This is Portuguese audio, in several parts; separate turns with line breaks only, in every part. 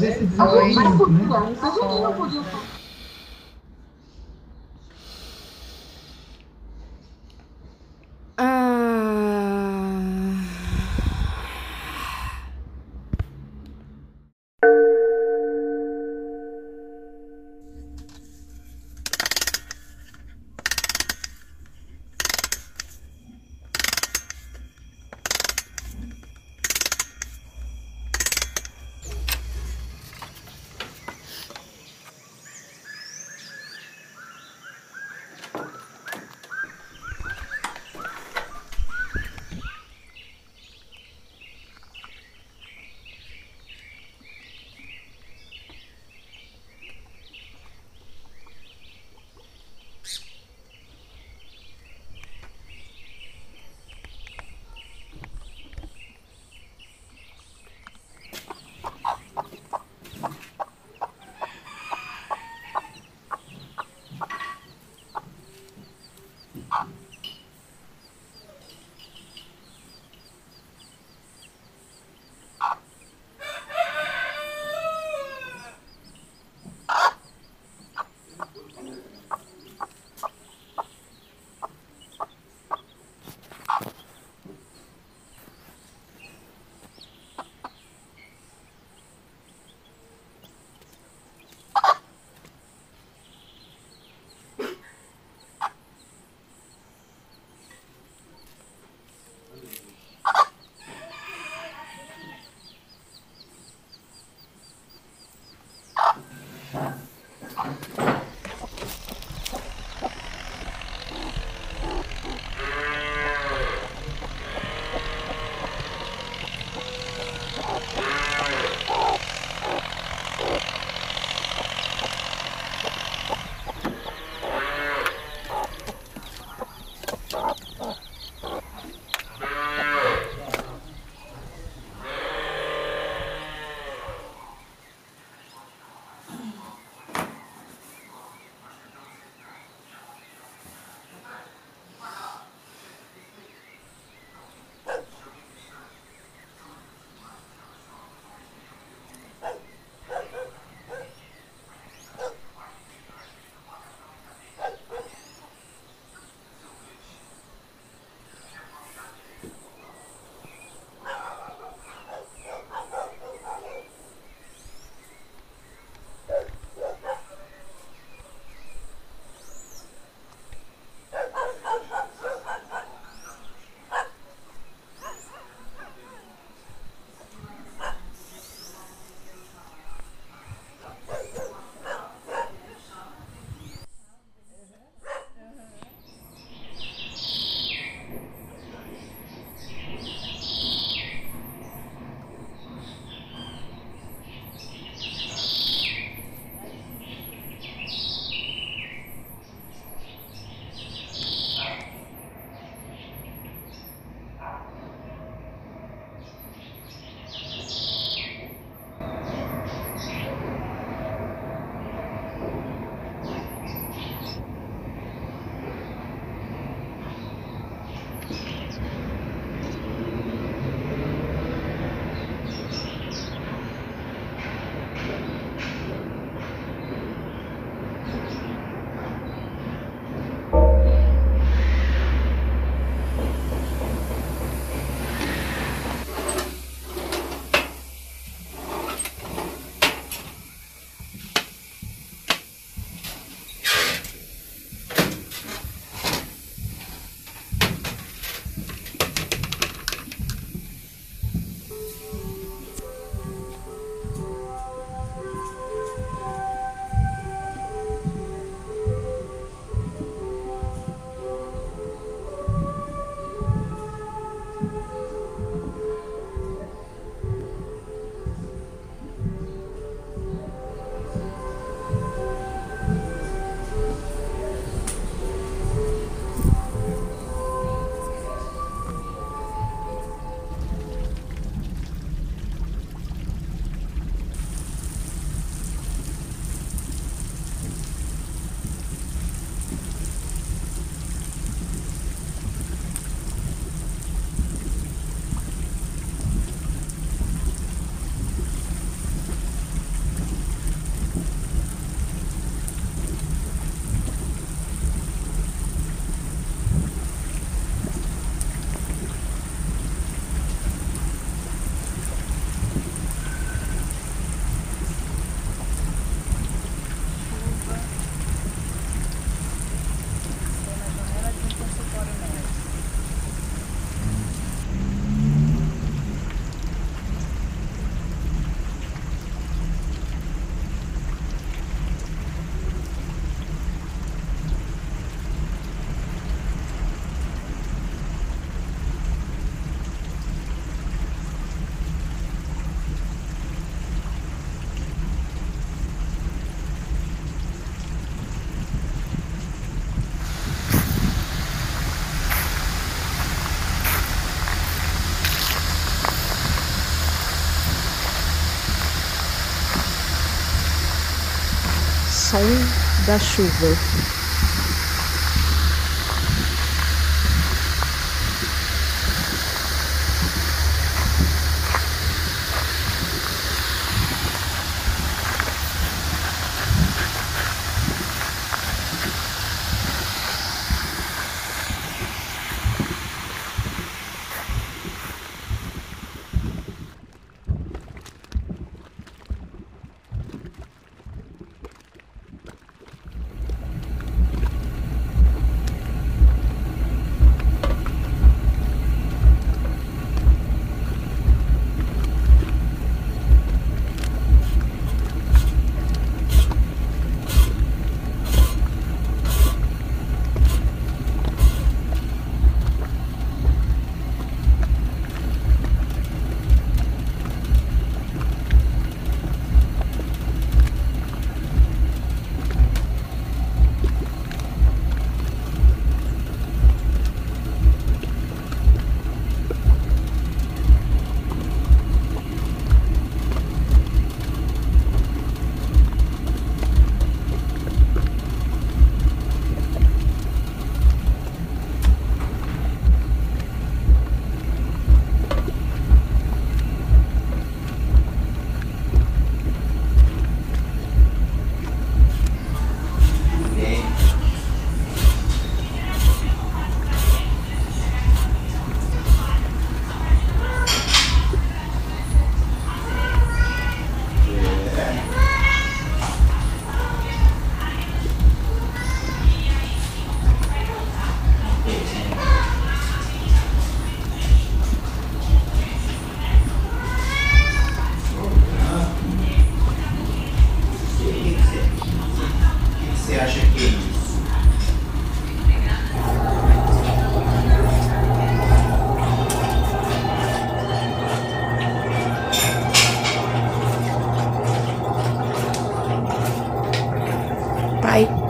som. Oi. Som.
Som da chuva.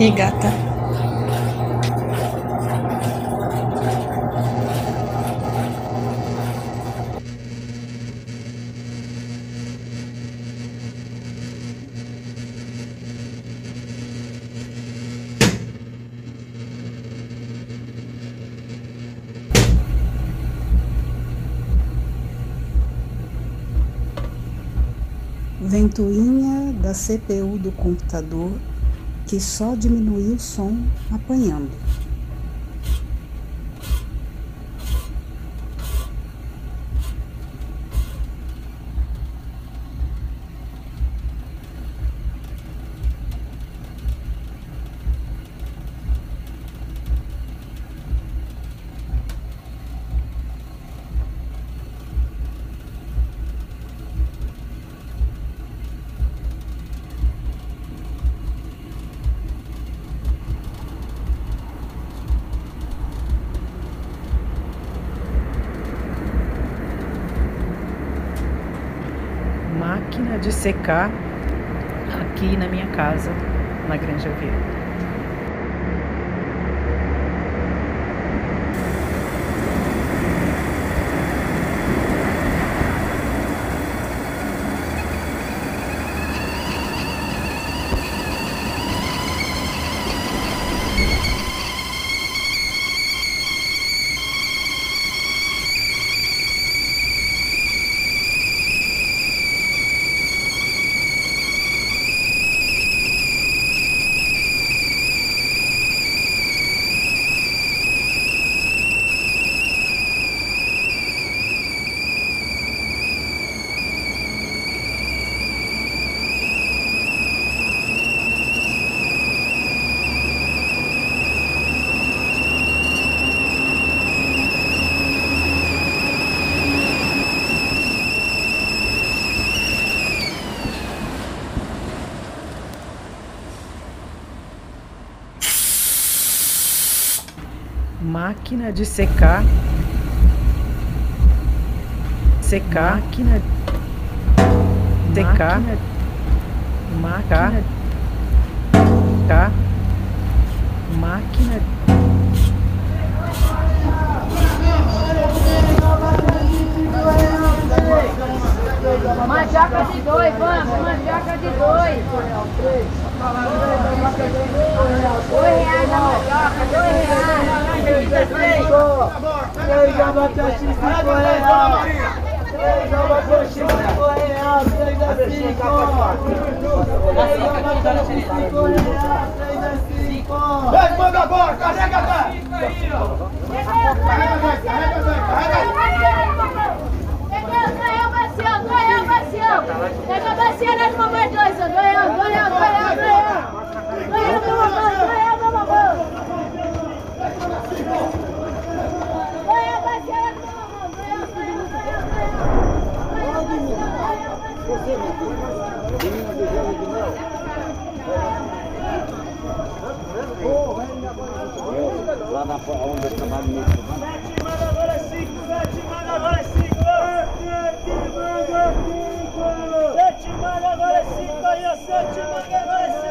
E gata.
Ventoinha da CPU do computador que só diminuiu o som apanhando.
máquina de secar aqui na minha casa, na Granja Verde. Máquina de secar. Secar. Máquina. Secar. Máquina. Máquina. Máquina
Mandioca de dois, vamos, mandioca de dois. Dois reais a mandioca, dois reais.
Três abacaxi, cinco reais. Três abacaxi, cinco reais. Três a cinco. Três abacaxi, cinco reais. Três a cinco.
Vem, manda carrega, velho! Carrega, velho, carrega, velho, carrega!
Pega a bacia né, do mamãe dois, dois, dois, dois, dois, dois, dois, do mamãe, dois, do mamãe. Dois a bacia do mamãe, dois, dois, dois,
Lá na onde eu chamava muito.
Sete manda agora é cinco. Sete manda agora é cinco. Sete manda agora é cinco. Aí, ó. Sete manda agora é cinco.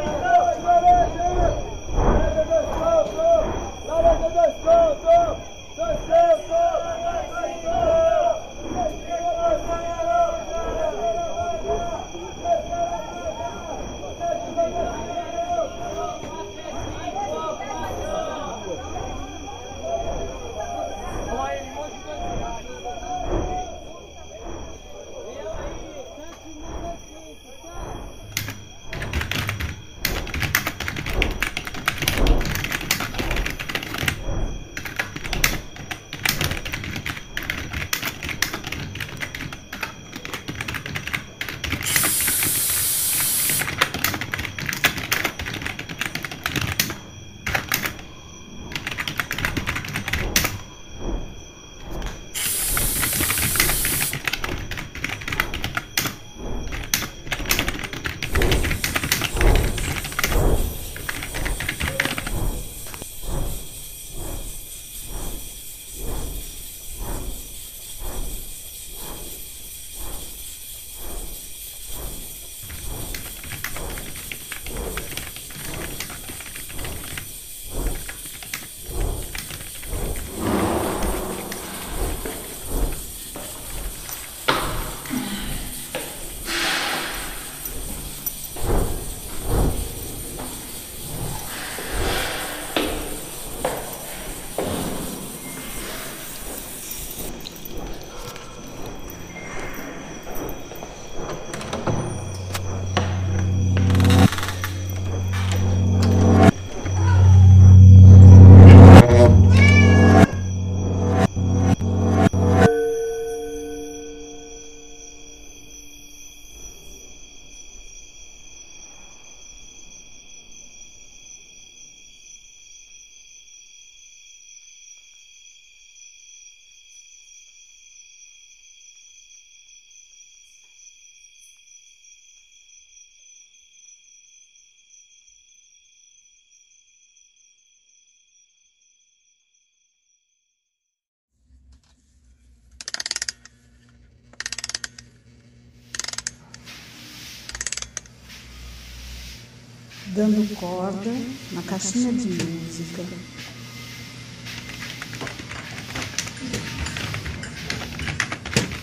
Dando corda na caixinha de música.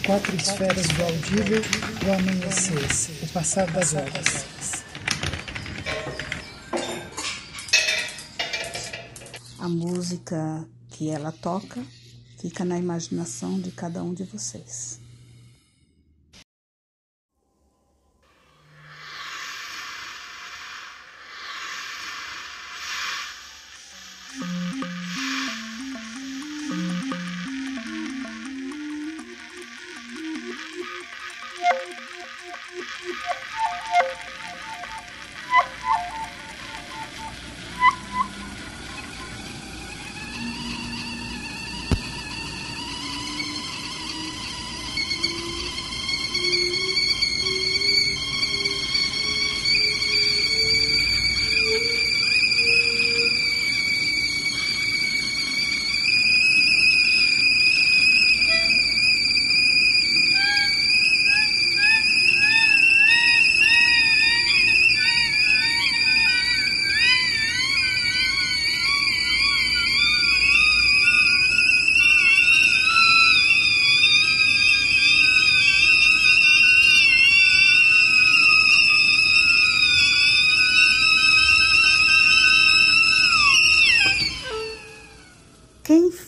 Quatro esferas do audível, o amanhecer, o passar das horas.
A música que ela toca fica na imaginação de cada um de vocês.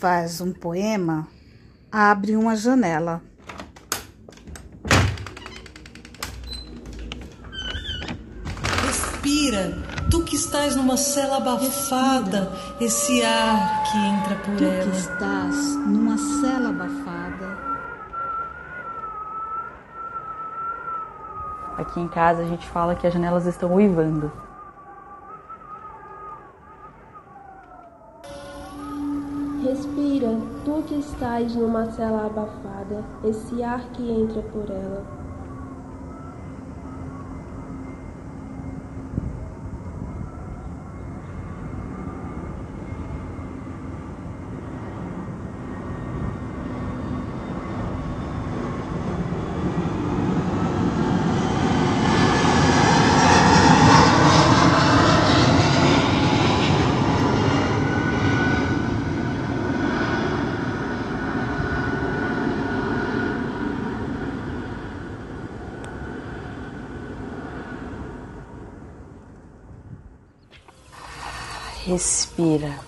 Faz um poema abre uma janela.
Respira, tu que estás numa cela abafada, esse ar que entra por
Tu
ela.
que estás numa cela abafada.
Aqui em casa a gente fala que as janelas estão uivando.
Estás numa cela abafada, esse ar que entra por ela.
Respira.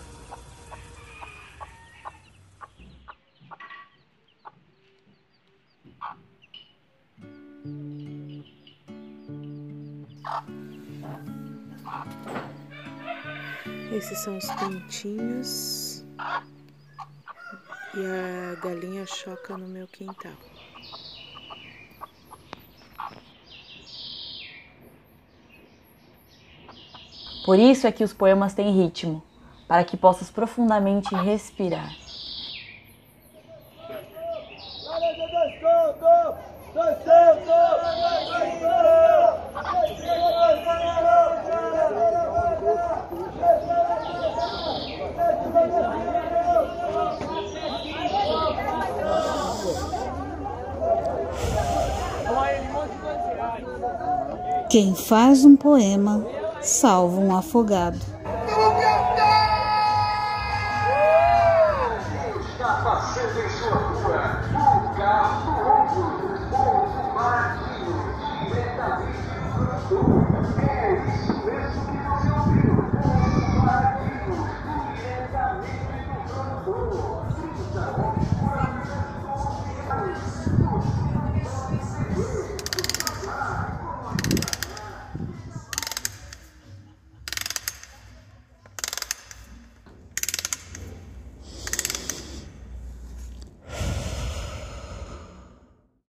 Esses são os pintinhos e a galinha choca no meu quintal.
Por isso é que os poemas têm ritmo, para que possas profundamente respirar.
Quem faz um poema salva um afogado.